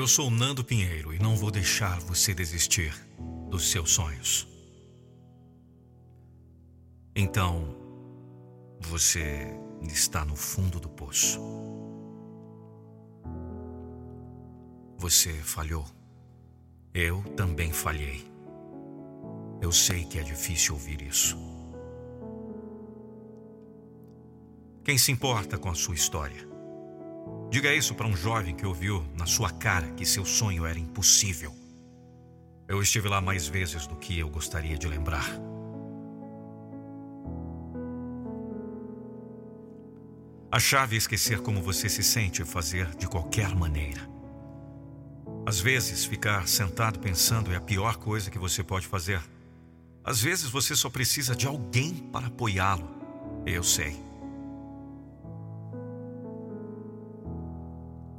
Eu sou Nando Pinheiro e não vou deixar você desistir dos seus sonhos. Então, você está no fundo do poço. Você falhou. Eu também falhei. Eu sei que é difícil ouvir isso. Quem se importa com a sua história? Diga isso para um jovem que ouviu na sua cara que seu sonho era impossível. Eu estive lá mais vezes do que eu gostaria de lembrar. A chave é esquecer como você se sente e fazer de qualquer maneira. Às vezes, ficar sentado pensando é a pior coisa que você pode fazer. Às vezes, você só precisa de alguém para apoiá-lo. Eu sei.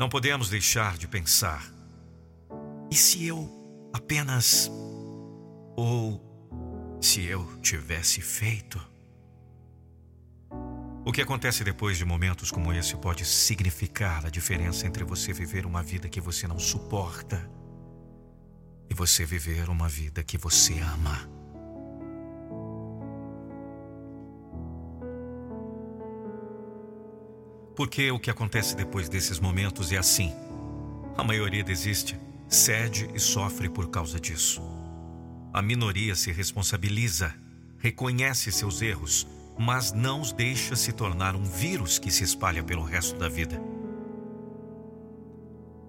Não podemos deixar de pensar. E se eu apenas. Ou se eu tivesse feito? O que acontece depois de momentos como esse pode significar a diferença entre você viver uma vida que você não suporta e você viver uma vida que você ama. Porque o que acontece depois desses momentos é assim. A maioria desiste, cede e sofre por causa disso. A minoria se responsabiliza, reconhece seus erros, mas não os deixa se tornar um vírus que se espalha pelo resto da vida.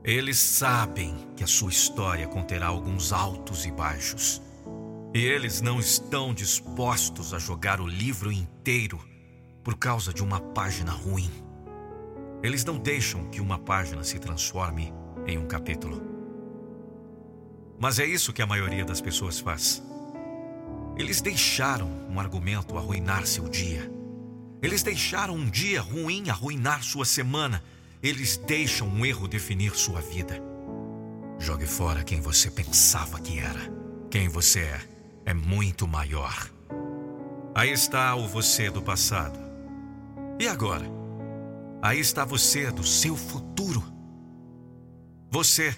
Eles sabem que a sua história conterá alguns altos e baixos. E eles não estão dispostos a jogar o livro inteiro por causa de uma página ruim. Eles não deixam que uma página se transforme em um capítulo. Mas é isso que a maioria das pessoas faz. Eles deixaram um argumento arruinar seu dia. Eles deixaram um dia ruim arruinar sua semana. Eles deixam um erro definir sua vida. Jogue fora quem você pensava que era. Quem você é é muito maior. Aí está o você do passado. E agora? Aí está você do seu futuro. Você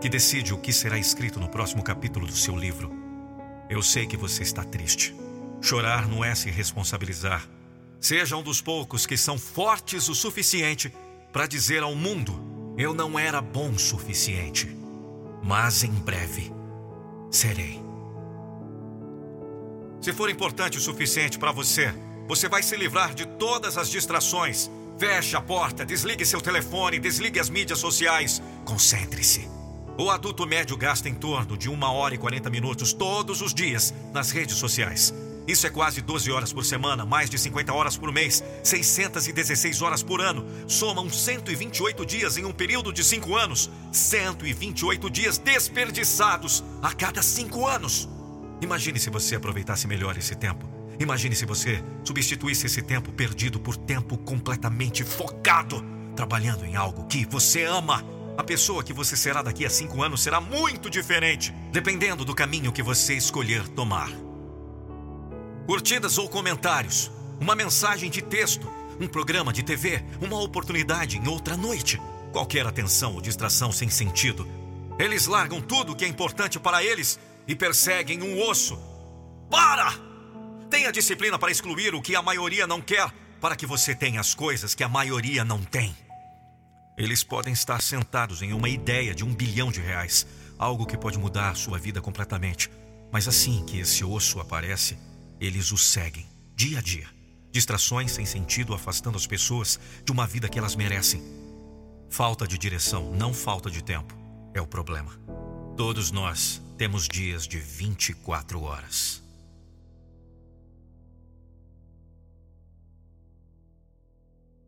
que decide o que será escrito no próximo capítulo do seu livro. Eu sei que você está triste. Chorar não é se responsabilizar. Seja um dos poucos que são fortes o suficiente para dizer ao mundo: eu não era bom o suficiente. Mas em breve serei. Se for importante o suficiente para você, você vai se livrar de todas as distrações Feche a porta, desligue seu telefone, desligue as mídias sociais. Concentre-se. O adulto médio gasta em torno de uma hora e 40 minutos todos os dias nas redes sociais. Isso é quase 12 horas por semana, mais de 50 horas por mês, 616 horas por ano. Somam 128 dias em um período de 5 anos. 128 dias desperdiçados a cada 5 anos. Imagine se você aproveitasse melhor esse tempo. Imagine se você substituísse esse tempo perdido por tempo completamente focado, trabalhando em algo que você ama. A pessoa que você será daqui a cinco anos será muito diferente, dependendo do caminho que você escolher tomar. Curtidas ou comentários, uma mensagem de texto, um programa de TV, uma oportunidade em outra noite, qualquer atenção ou distração sem sentido. Eles largam tudo que é importante para eles e perseguem um osso. Para! Tenha disciplina para excluir o que a maioria não quer, para que você tenha as coisas que a maioria não tem. Eles podem estar sentados em uma ideia de um bilhão de reais, algo que pode mudar sua vida completamente. Mas assim que esse osso aparece, eles o seguem, dia a dia. Distrações sem sentido afastando as pessoas de uma vida que elas merecem. Falta de direção, não falta de tempo, é o problema. Todos nós temos dias de 24 horas.